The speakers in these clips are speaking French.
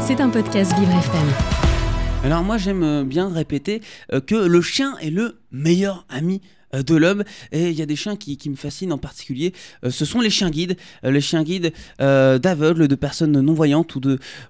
C'est un podcast Vivre FM. Alors moi j'aime bien répéter euh, que le chien est le meilleur ami de l'homme. Et il y a des chiens qui, me fascinent en particulier. Euh, ce sont les chiens guides, euh, les chiens guides d'aveugles, de personnes non-voyantes ou,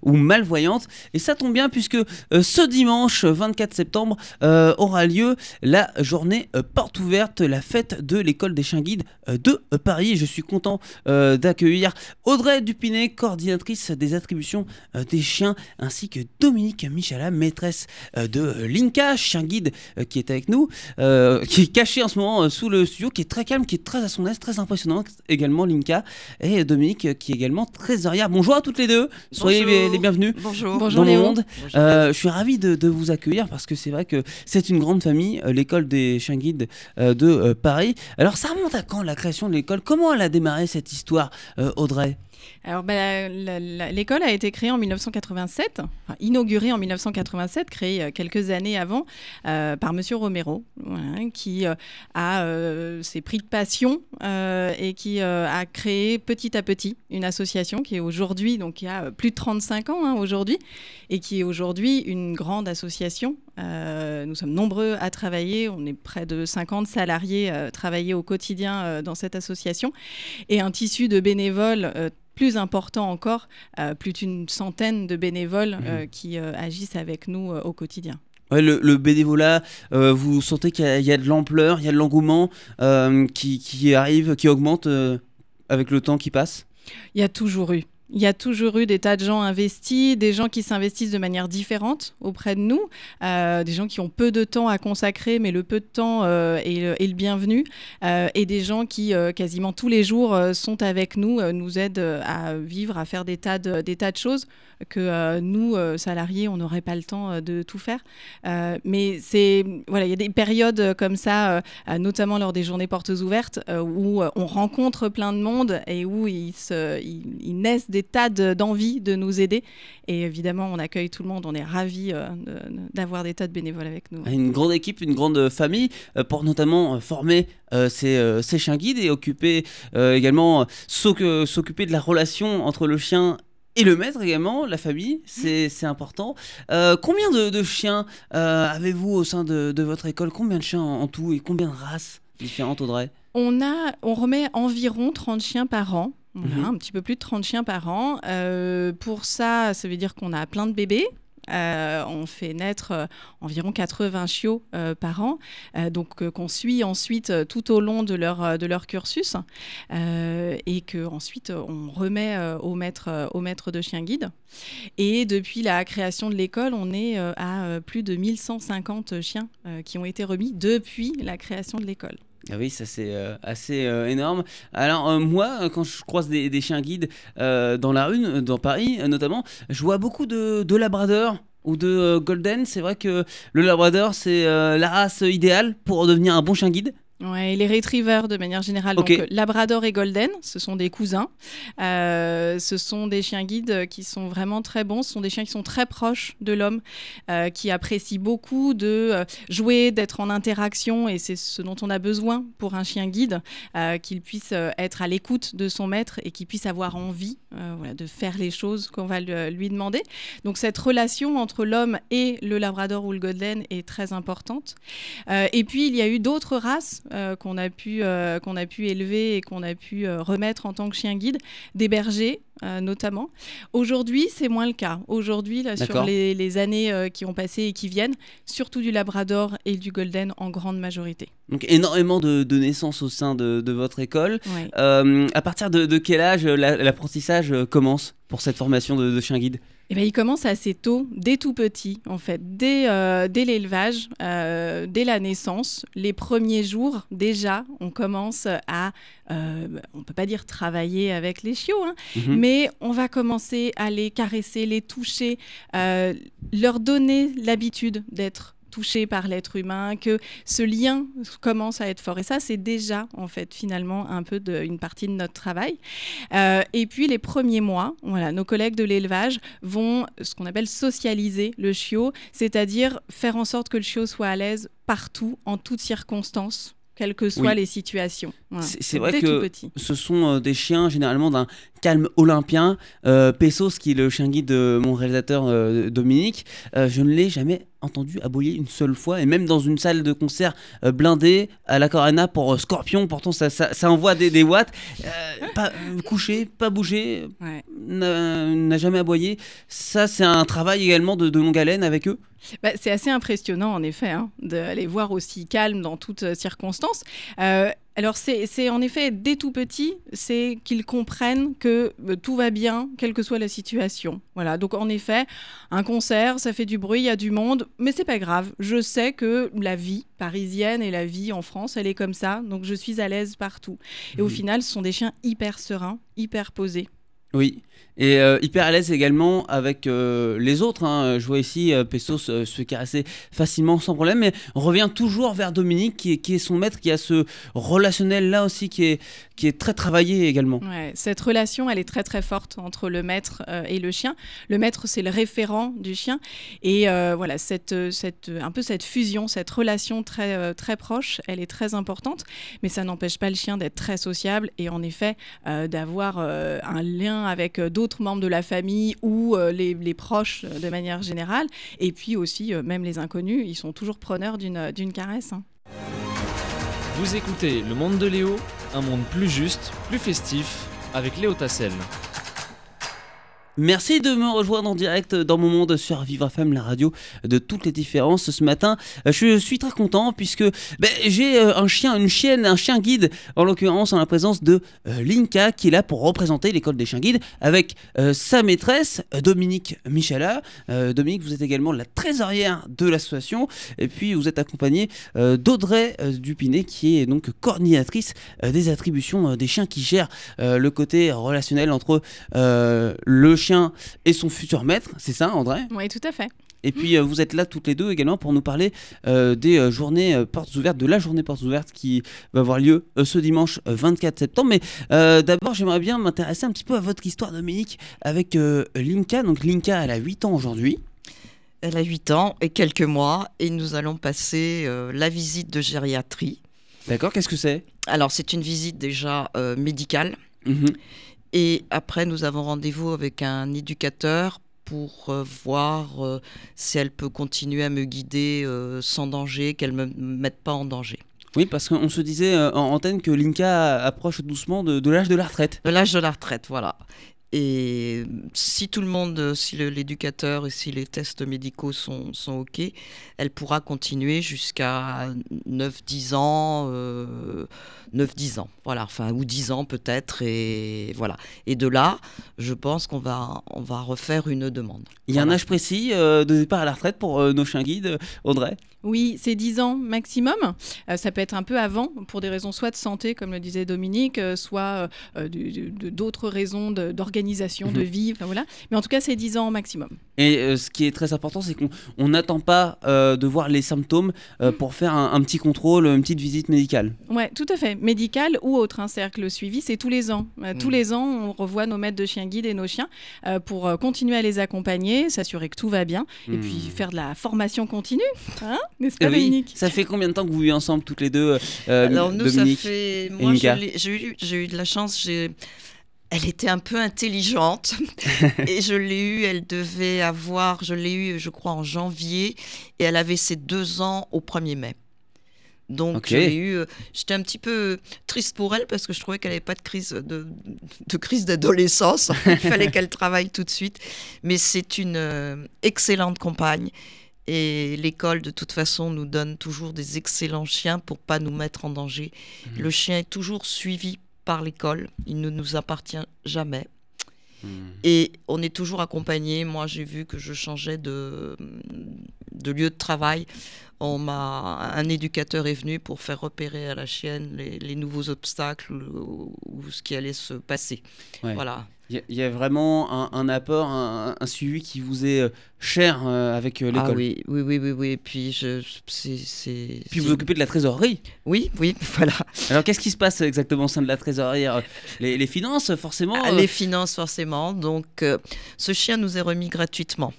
ou malvoyantes. Et ça tombe bien puisque ce dimanche 24 septembre aura lieu la journée porte ouverte, la fête de l'école des chiens guides de Paris. Je suis content d'accueillir Audrey Dupinet, coordinatrice des attributions des chiens, ainsi que Dominique Michala, maîtresse de Linka, chien guide qui est avec nous, qui est caché en ce moment euh, sous le studio, qui est très calme, qui est très à son aise, très impressionnant. Également Linka et Dominique, euh, qui est également très arrière. Bonjour à toutes les deux. Soyez les, bienvenus. Bonjour. Bonjour dans le monde. Euh, je suis ravi de, vous accueillir parce que c'est vrai que c'est une grande famille, l'école des chiens guides de Paris. Alors ça remonte à quand la création de l'école? Comment elle a démarré cette histoire, Audrey? Alors, bah, l'école a été créée en 1987, inaugurée en 1987, créée euh, quelques années avant euh, par Monsieur Romero, qui euh, a ses prix de passion et qui a créé petit à petit une association qui est aujourd'hui, donc qui a plus de 35 ans hein, aujourd'hui, et qui est aujourd'hui une grande association. Nous sommes nombreux à travailler, on est près de 50 salariés à travailler au quotidien dans cette association, et un tissu de bénévoles plus important encore, euh, plus d'une centaine de bénévoles euh, mmh. qui euh, agissent avec nous au quotidien. le, bénévolat, vous sentez qu'il y, a de l'ampleur, il y a de l'engouement qui, qui, arrive, qui augmente avec le temps qui passe? Il y a toujours eu. Il y a toujours eu des tas de gens investis, des gens qui s'investissent de manière différente auprès de nous, euh, des gens qui ont peu de temps à consacrer, mais le peu de temps euh, est, le bienvenu, euh, et des gens qui quasiment tous les jours sont avec nous, nous aident à vivre, à faire des tas de, choses que nous, salariés, on n'aurait pas le temps de tout faire. mais c'est voilà, il y a des périodes comme ça, notamment lors des journées portes ouvertes, où on rencontre plein de monde et où ils, ils naissent des tas d'envie de nous aider. Et évidemment, on accueille tout le monde. On est ravis euh, d'avoir des tas de bénévoles avec nous. Une grande équipe, une grande famille euh, pour notamment euh, former ces, ces, chiens guides et occuper également s'occuper de la relation entre le chien et le maître également, la famille, c'est important. combien de, chiens avez-vous au sein de, votre école? Combien de chiens en, tout et combien de races différentes, Audrey? On, a, on remet environ 30 chiens par an. Mhm. un petit peu plus de 30 chiens par an. Euh, pour ça, ça veut dire qu'on a plein de bébés. Euh, on fait naître euh, environ 80 chiots par an, donc qu'on suit ensuite tout au long de leur, de leur cursus et que ensuite on remet au maître, au maître de chien guide. Et depuis la création de l'école, on est à plus de 1150 chiens qui ont été remis depuis la création de l'école. Ah oui, ça c'est euh, assez euh, énorme. Alors euh, moi, quand je croise des, chiens guides dans la rue, dans Paris notamment, je vois beaucoup de, de labradors ou de golden. C'est vrai que le labrador, c'est la race idéale pour devenir un bon chien guide. Ouais, les retrievers de manière générale, donc euh, Labrador et Golden, ce sont des cousins. Euh, ce sont des chiens guides qui sont vraiment très bons. Ce sont des chiens qui sont très proches de l'homme, euh, qui apprécient beaucoup de jouer, d'être en interaction, et c'est ce dont on a besoin pour un chien guide, qu'il puisse être à l'écoute de son maître et qu'il puisse avoir envie de faire les choses qu'on va lui demander. Donc cette relation entre l'homme et le Labrador ou le Golden est très importante. et puis il y a eu d'autres races euh, qu'on a, pu, euh, qu'on a pu élever et qu'on a pu euh, remettre en tant que chien guide, des bergers notamment. Aujourd'hui, c'est moins le cas. Aujourd'hui, sur les, années qui ont passé et qui viennent, surtout du Labrador et du Golden en grande majorité. Donc énormément de, naissances au sein de, votre école. à partir de, quel âge l'apprentissage commence pour cette formation de, chien guide? Eh bien, il commence assez tôt, dès tout petit, en fait, dès, euh, dès l'élevage, euh, dès la naissance, les premiers jours, déjà, on commence à, euh, on ne peut pas dire travailler avec les chiots, hein, mhm. mais on va commencer à les caresser, les toucher, leur donner l'habitude d'être touché par l'être humain, que ce lien commence à être fort. Et ça, c'est déjà, en fait, finalement, un peu de, une partie de notre travail. Euh, et puis, les premiers mois, voilà, nos collègues de l'élevage vont ce qu'on appelle socialiser le chiot, c'est-à-dire faire en sorte que le chiot soit à l'aise partout, en toutes circonstances quelles que soient les situations. C'est vrai que ce sont euh, des chiens généralement d'un calme olympien. Euh, Pesos, qui est le chien guide de mon réalisateur euh, Dominique, euh, je ne l'ai jamais entendu aboyer une seule fois, et même dans une salle de concert blindée à la Corona pour Scorpion, pourtant ça, ça, envoie des, des watts, pas couché, pas bougé, n'a jamais aboyé. Ça, c'est un travail également de, de longue haleine avec eux bah, c'est assez impressionnant, en effet, hein, d'aller voir aussi calme dans toutes circonstances. Alors c'est en effet dès tout petit, c'est qu'ils comprennent que euh, tout va bien, quelle que soit la situation. Voilà. Donc en effet, un concert, ça fait du bruit, il y a du monde, mais c'est pas grave. Je sais que la vie parisienne et la vie en France, elle est comme ça, donc je suis à l'aise partout. Et au final, ce sont des chiens hyper sereins, hyper posés. Oui, et euh, hyper à l'aise également avec euh, les autres. Hein. Je vois ici euh, Pesos se caresser facilement sans problème, mais on revient toujours vers Dominique qui est, son maître, qui a ce relationnel là aussi qui est, très travaillé également. cette relation, elle est très très forte entre le maître et le chien. Le maître, c'est le référent du chien, et voilà cette, un peu cette fusion, cette relation très très proche, elle est très importante, mais ça n'empêche pas le chien d'être très sociable et en effet d'avoir un lien avec euh, d'autres membres de la famille ou euh, les, proches euh, de manière générale. Et puis aussi, même les inconnus, ils sont toujours preneurs d'une caresse. Hein. Vous écoutez Le Monde de Léo, un monde plus juste, plus festif, avec Léo Tassel. Merci de me rejoindre en direct dans mon monde sur Vivre FM, la radio de toutes les différences. Ce matin, je suis très content puisque ben, j'ai euh, un chien, une chienne, un chien guide, en l'occurrence en la présence de euh, Linka qui est là pour représenter l'école des chiens guides avec euh, sa maîtresse Dominique Michala. Dominique, vous êtes également la trésorière de l'association et puis vous êtes accompagné d'Audrey Dupinet qui est donc coordinatrice des attributions des chiens qui gèrent le côté relationnel entre le chien et son futur maître, c'est ça André? Oui, tout à fait. Et puis euh, vous êtes là toutes les deux également pour nous parler euh, des euh, journées portes ouvertes, de la journée portes ouvertes qui va avoir lieu ce dimanche 24 septembre. Mais d'abord, j'aimerais bien m'intéresser un petit peu à votre histoire, Dominique, avec Linka. Donc Linka, elle a 8 ans aujourd'hui. Elle a 8 ans et quelques mois et nous allons passer la visite de gériatrie. D'accord, qu'est-ce que c'est? Alors c'est une visite déjà médicale. Mmh et après, nous avons rendez-vous avec un éducateur pour euh, voir euh, si elle peut continuer à me guider euh, sans danger, qu'elle ne me mette pas en danger. Oui, parce qu'on se disait en antenne que Linka approche doucement de, l'âge de la retraite. De l'âge de la retraite, voilà. Et si tout le monde, si l'éducateur et si les tests médicaux sont, sont OK, elle pourra continuer jusqu'à 9-10 ans, euh, 9-10 ans, voilà, enfin, ou 10 ans peut-être, et voilà. Et de là, je pense qu'on va, on va refaire une demande. Il y a un âge précis euh, de départ à la retraite pour euh, nos chiens guides, Audrey? Oui, c'est 10 ans maximum. Euh, ça peut être un peu avant, pour des raisons soit de santé, comme le disait Dominique, euh, soit euh, d'autres raisons d'organisation, de, mhm. vie. voilà. Mais en tout cas, c'est 10 ans maximum. Et ce qui est très important, c'est qu'on n'attend pas de voir les symptômes pour faire un, petit contrôle, une petite visite médicale. Oui, tout à fait. Médicale ou autre. Un cercle suivi, c'est tous les ans. Tous mhm. les ans, on revoit nos maîtres de chiens guides et nos chiens pour continuer à les accompagner, s'assurer que tout va bien, et puis mhm. faire de la formation continue. Hein n'est-ce pas, Dominique? Ça fait combien de temps que vous vivez ensemble toutes les deux euh, Alors nous, ça fait. Moi, j'ai eu, eu de la chance. Elle était un peu intelligente et je l'ai eue. Elle devait avoir, je l'ai eue, je crois, en janvier et elle avait ses deux ans au 1er mai. Donc j'ai eu, euh, j'étais un petit peu triste pour elle parce que je trouvais qu'elle n'avait pas de crise de, de crise d'adolescence. Il fallait qu'elle travaille tout de suite. Mais c'est une euh, excellente compagne et l'école, de toute façon, nous donne toujours des excellents chiens pour pas nous mettre en danger. Mhm. Le chien est toujours suivi par l'école. Il ne nous appartient jamais. Mhm. Et on est toujours accompagné. Moi, j'ai vu que je changeais de, de lieu de travail. On m'a, un éducateur est venu pour faire repérer à la chienne les, nouveaux obstacles ou, ce qui allait se passer. Voilà. Il y, a vraiment un, apport, un, suivi qui vous est euh, cher euh, avec euh, l'école. Ah oui, oui, oui, oui, oui. Puis, je, c'est, Puis vous occupez de la trésorerie. Oui, oui, voilà. Alors qu'est-ce qui se passe exactement au sein de la trésorerie? Les, les, finances, forcément ah, Les finances, forcément. Donc, ce chien nous est remis gratuitement.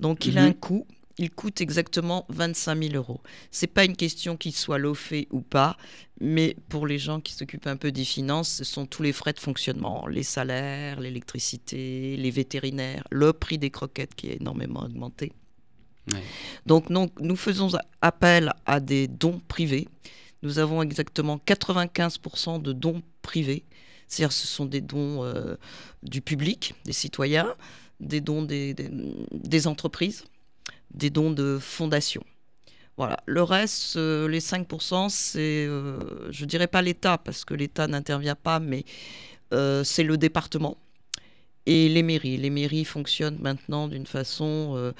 Donc, il a mhm. un coût il coûte exactement 25 000 euros. C'est pas une question qu'il soit lofé ou pas, mais pour les gens qui s'occupent un peu des finances, ce sont tous les frais de fonctionnement, les salaires, l'électricité, les vétérinaires, le prix des croquettes qui est énormément augmenté. Donc nous faisons appel à des dons privés. Nous avons exactement 95% de dons privés. C'est-à-dire ce sont des dons euh, du public, des citoyens, des dons des, des, entreprises, des dons de fondations. Voilà. Le reste, euh, les 5%, c'est, euh, je dirais pas l'État, parce que l'État n'intervient pas, mais c'est le département et les mairies. Les mairies fonctionnent maintenant d'une façon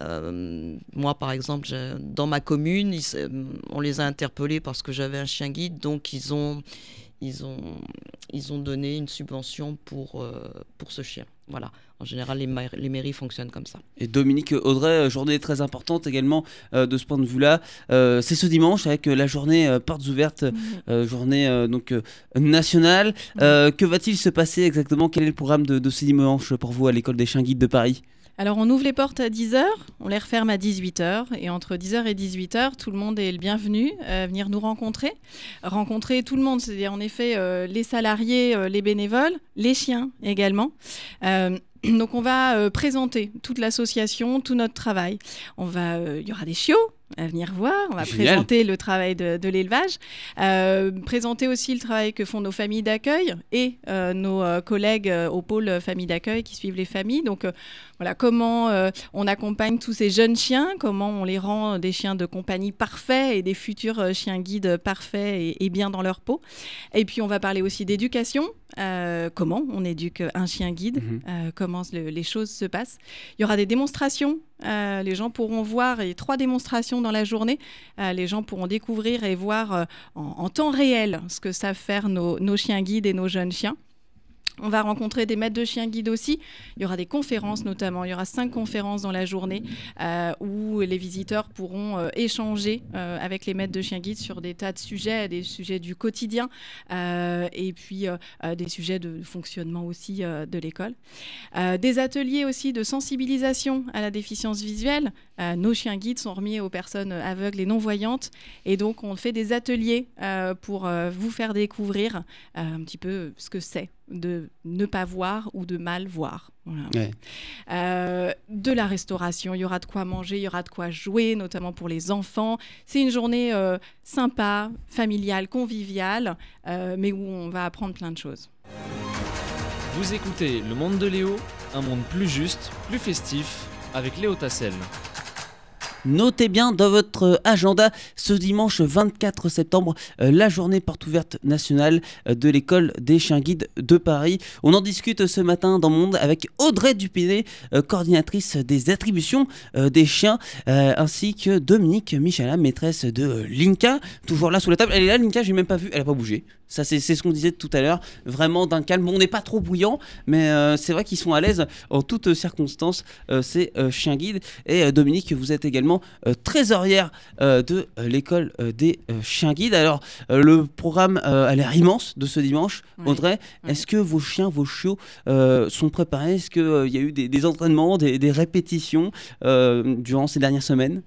euh, moi, par exemple, dans ma commune, on les a interpellés parce que j'avais un chien guide, donc ils ont, ils ont, ils ont donné une subvention pour, euh, pour ce chien. Voilà. En général, les, les, mairies fonctionnent comme ça. Et Dominique Audrey, euh, journée très importante également de ce point de vue-là. c'est ce dimanche avec la journée portes ouvertes, journée donc nationale. que va-t-il se passer exactement? Quel est le programme de, de ce dimanche pour vous à l'école des chiens guides de Paris? Alors on ouvre les portes à 10h, on les referme à 18h et entre 10h et 18h, tout le monde est le bienvenu à venir nous rencontrer. Rencontrer tout le monde, c'est-à-dire en effet euh, les salariés, euh, les bénévoles, les chiens également. Euh, donc on va présenter toute l'association, tout notre travail. On va, il y aura des chiots, à venir voir. On va présenter le travail de, l'élevage, euh, présenter aussi le travail que font nos familles d'accueil et euh, nos euh, collègues au pôle famille d'accueil qui suivent les familles. Donc voilà comment on accompagne tous ces jeunes chiens, comment on les rend des chiens de compagnie parfaits et des futurs chiens guides parfaits et, bien dans leur peau. Et puis on va parler aussi d'éducation, comment on éduque un chien guide, mhm. comment les choses se passent. Il y aura des démonstrations euh, les gens pourront voir, et trois démonstrations dans la journée, euh, les gens pourront découvrir et voir euh, en, temps réel ce que savent faire nos chiens guides et nos jeunes chiens. On va rencontrer des maîtres de chiens guides aussi. Il y aura des conférences notamment. Il y aura cinq conférences dans la journée euh, où les visiteurs pourront euh, échanger euh, avec les maîtres de chiens guides sur des tas de sujets, des sujets du quotidien et puis des sujets de fonctionnement aussi de l'école. des ateliers aussi de sensibilisation à la déficience visuelle. nos chiens guides sont remis aux personnes aveugles et non-voyantes et donc on fait des ateliers pour vous faire découvrir un petit peu ce que c'est de ne pas voir ou de mal voir. Euh, de la restauration, il y aura de quoi manger, il y aura de quoi jouer, notamment pour les enfants. C'est une journée euh, sympa, familiale, conviviale, euh, mais où on va apprendre plein de choses. Vous écoutez Le Monde de Léo, un monde plus juste, plus festif, avec Léo Tassel. Notez bien dans votre agenda ce dimanche 24 septembre euh, la journée porte ouverte nationale euh, de l'école des chiens guides de Paris. On en discute ce matin dans Monde avec Audrey Dupiné, euh, coordinatrice des attributions des chiens, ainsi que Dominique Michala, maîtresse de Linka, toujours là sous la table. Elle est là, Linka, j'ai même pas vu, elle a pas bougé. Ça, c'est ce qu'on disait tout à l'heure. Vraiment d'un calme. on n'est pas trop bouillant, mais c'est vrai qu'ils sont à l'aise en toutes circonstances, ces chiens guides. Et Dominique, vous êtes également euh, trésorière euh, de euh, l'école des chiens guides. Alors, le programme a l'air immense de ce dimanche. Audrey, est-ce que vos chiens, vos chiots sont préparés? Est-ce qu'il y a eu des, entraînements, des, répétitions durant ces dernières semaines?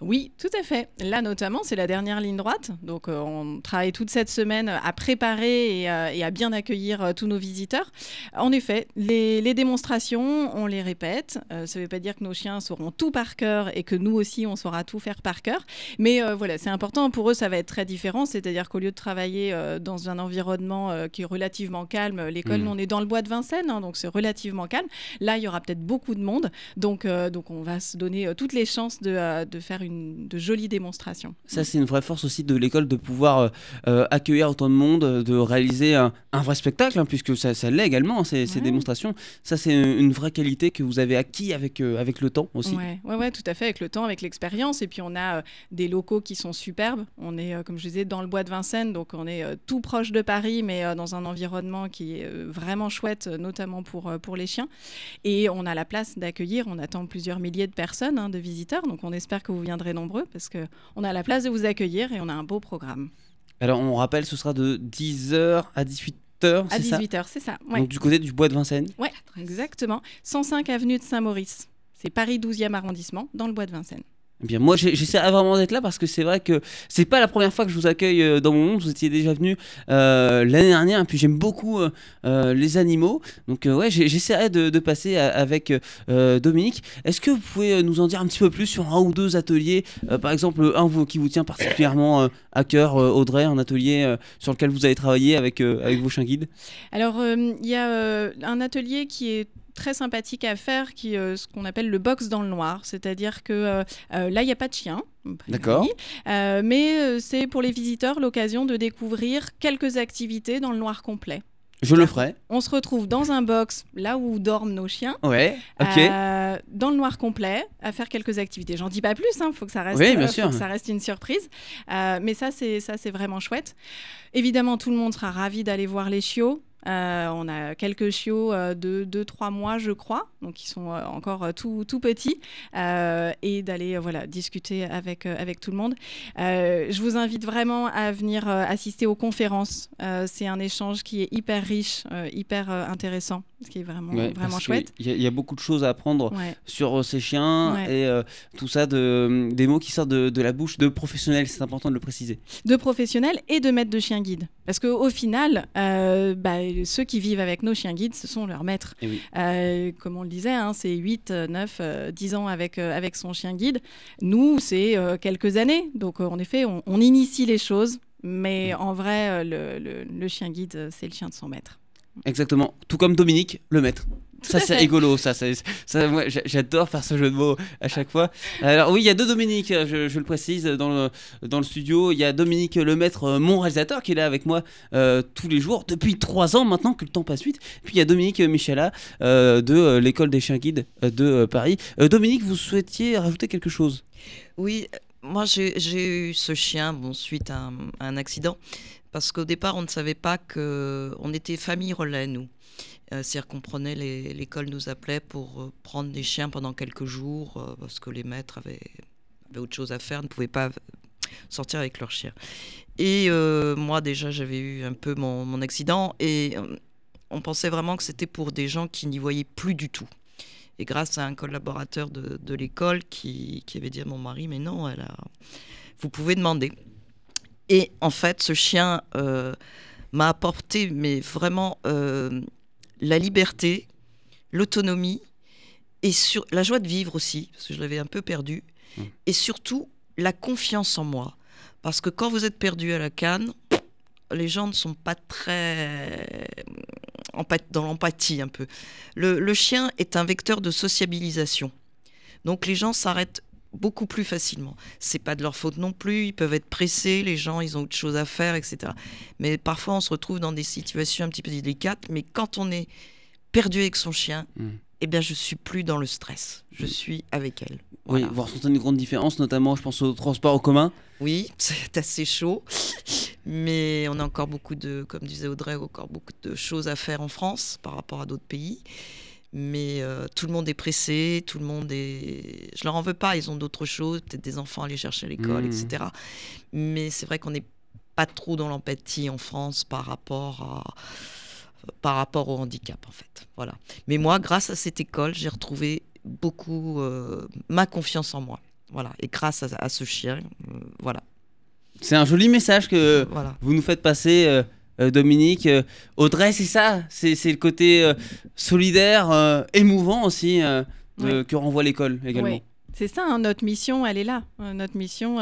Oui, tout à fait. Là, notamment, c'est la dernière ligne droite. Donc, on travaille toute cette semaine à préparer et, à bien accueillir tous nos visiteurs. En effet, les, les démonstrations, on les répète. ça ne veut pas dire que nos chiens sauront tout par cœur et que nous aussi, on saura tout faire par cœur. Mais euh, voilà, c'est important. Pour eux, ça va être très différent. C'est-à-dire qu'au lieu de travailler euh, dans un environnement euh, qui est relativement calme, l'école, mmh. on est dans le bois de Vincennes, hein, donc c'est relativement calme. Là, il y aura peut-être beaucoup de monde. Donc, donc on va se donner toutes les chances de, de, faire une de jolies démonstrations. Ça, c'est une vraie force aussi de l'école de pouvoir accueillir autant de monde, de réaliser un, vrai spectacle, hein, puisque ça, ça l'est également, ces, ces, démonstrations. Ça, c'est une vraie qualité que vous avez acquis avec, avec le temps aussi. Oui, ouais, ouais, tout à fait, avec le temps, avec l'expérience. Et puis on a euh, des locaux qui sont superbes. On est, euh, comme je disais, dans le bois de Vincennes, donc on est euh, tout proche de Paris, mais dans un environnement qui est vraiment chouette, notamment pour, pour les chiens. Et on a la place d'accueillir, on attend plusieurs milliers de personnes, hein, de visiteurs. Donc on espère que vous viendrez nombreux parce qu'on a la place de vous accueillir et on a un beau programme. Alors on rappelle, ce sera de 10h à 18h. À 18h, c'est ça. Donc du côté du bois de Vincennes? Oui, exactement. 105 avenue de Saint-Maurice. C'est Paris 12e arrondissement, dans le bois de Vincennes. Eh bien, moi, j'essaie vraiment d'être là parce que c'est vrai que c'est pas la première fois que je vous accueille euh, dans mon monde. Vous étiez déjà venu euh, l'année dernière, et puis j'aime beaucoup euh, les animaux. Donc, ouais, j'essaierai de, de, passer avec Dominique. Est-ce que vous pouvez nous en dire un petit peu plus sur un ou deux ateliers Par exemple, un qui vous tient particulièrement à cœur, Audrey, un atelier sur lequel vous avez travaillé avec, avec vos chiens guides? Alors, il y a un atelier qui est très sympathique à faire, qui euh, ce qu'on appelle le box dans le noir. C'est-à-dire que euh, euh, là, il n'y a pas de chien. D'accord. mais c'est pour les visiteurs l'occasion de découvrir quelques activités dans le noir complet. Je le ferai. On se retrouve dans un box, là où dorment nos chiens. Ouais, ok. dans le noir complet, à faire quelques activités. J'en dis pas plus, il hein, faut que ça reste, oui, bien sûr. ça reste une surprise. mais ça, c'est ça, c'est vraiment chouette. Évidemment, tout le monde sera ravi d'aller voir les chiots. Euh, on a quelques chiots euh, de 2-3 mois, je crois, donc ils sont euh, encore tout, tout petits, et d'aller voilà, discuter avec, avec tout le monde. je vous invite vraiment à venir assister aux conférences. c'est un échange qui est hyper riche, hyper intéressant, ce qui est vraiment, vraiment chouette. Il y, a beaucoup de choses à apprendre sur ces chiens et tout ça, de, des mots qui sortent de, de la bouche de professionnels, c'est important de le préciser. De professionnels et de maîtres de chiens guides. Parce qu'au final, bah, ceux qui vivent avec nos chiens guides, ce sont leurs maîtres. Eh euh, comme on le disait, hein, c'est 8, 9, 10 ans avec, euh, avec son chien guide. Nous, c'est euh, quelques années. Donc, en effet, on, initie les choses. Mais en vrai, le chien guide, c'est le chien de son maître. Exactement. Tout comme Dominique, le maître ça c'est rigolo, ça, ça, j'adore faire ce jeu de mots à chaque fois. Alors oui, il y a deux Dominique, je, le précise dans le, dans le studio. Il y a Dominique Lemaître, euh, mon réalisateur, qui est là avec moi euh, tous les jours depuis trois ans maintenant que le temps passe vite. Puis il y a Dominique Michela euh, de l'école des chiens guides de Paris. Dominique, vous souhaitiez rajouter quelque chose? Oui, moi j'ai eu ce chien bon, suite à un, accident parce qu'au départ on ne savait pas que on était famille relais nous. Euh, c'est-à-dire qu'on prenait, l'école nous appelait pour euh, prendre des chiens pendant quelques jours euh, parce que les maîtres avaient, autre chose à faire, ne pouvaient pas sortir avec leurs chiens. Et moi déjà j'avais eu un peu mon, accident et on pensait vraiment que c'était pour des gens qui n'y voyaient plus du tout. Et grâce à un collaborateur de, l'école qui, avait dit à mon mari, mais non, vous pouvez demander. Et en fait, ce chien m'a apporté, mais vraiment la liberté, l'autonomie et sur la joie de vivre aussi, parce que je l'avais un peu perdu, mmh. et surtout la confiance en moi. Parce que quand vous êtes perdu à la canne, les gens ne sont pas très dans l'empathie un peu. Le, chien est un vecteur de sociabilisation. Donc les gens s'arrêtent beaucoup plus facilement. C'est pas de leur faute non plus, ils peuvent être pressés, les gens ils ont autre chose à faire, etc. Mais parfois on se retrouve dans des situations un petit peu délicates, mais quand on est perdu avec son chien, mm. eh bien je suis plus dans le stress, je mm. suis avec elle. Oui, voir sentir une grande différence, notamment je pense au transport en commun. Oui, c'est assez chaud, mais on a encore beaucoup de, comme disait Audrey, encore beaucoup de choses à faire en France par rapport à d'autres pays mais euh, tout le monde est pressé, tout le monde est. Je leur en veux pas, ils ont d'autres choses, peut-être des enfants à aller chercher à l'école, mmh. etc. Mais c'est vrai qu'on n'est pas trop dans l'empathie en France par rapport à par rapport au handicap en fait. Voilà. Mais moi, grâce à cette école, j'ai retrouvé beaucoup euh, ma confiance en moi. Voilà. Et grâce à, ce chien, euh, voilà. C'est un joli message que vous nous faites passer. Euh, Dominique. Euh, Audrey, c'est ça, c'est le côté euh, solidaire, émouvant aussi que renvoie l'école également. C'est ça, hein, notre mission, elle est là. notre mission,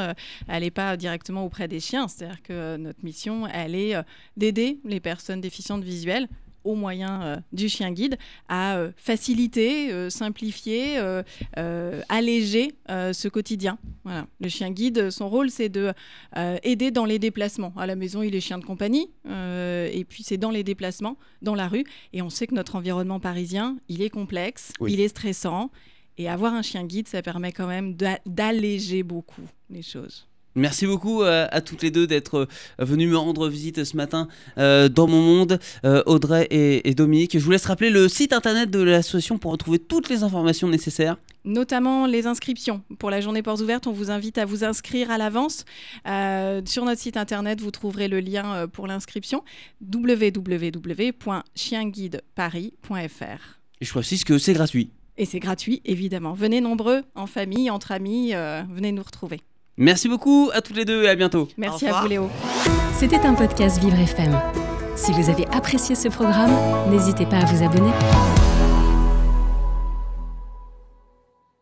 elle n'est pas directement auprès des chiens. C'est-à-dire que notre mission, elle est d'aider les personnes déficientes visuelles au moyen euh, du chien guide à euh, faciliter, euh, simplifier, alléger ce quotidien. Voilà. Le chien guide, son rôle, c'est de aider dans les déplacements. À la maison, il est chien de compagnie, et puis c'est dans les déplacements, dans la rue. Et on sait que notre environnement parisien, il est complexe, il est stressant. Et avoir un chien guide, ça permet quand même d'alléger beaucoup les choses. Merci beaucoup euh, à toutes les deux d'être euh, venues me rendre visite ce matin euh, dans mon monde, Audrey et, Dominique. Je vous laisse rappeler le site internet de l'association pour retrouver toutes les informations nécessaires. Notamment les inscriptions. Pour la journée portes ouvertes, on vous invite à vous inscrire à l'avance. sur notre site internet, vous trouverez le lien pour l'inscription www.chienguideparis.fr. Et je précise que c'est gratuit. Et c'est gratuit, évidemment. Venez nombreux, en famille, entre amis, venez nous retrouver. Merci beaucoup à toutes les deux et à bientôt. Merci à vous Léo. C'était un podcast Vivre FM. Si vous avez apprécié ce programme, n'hésitez pas à vous abonner.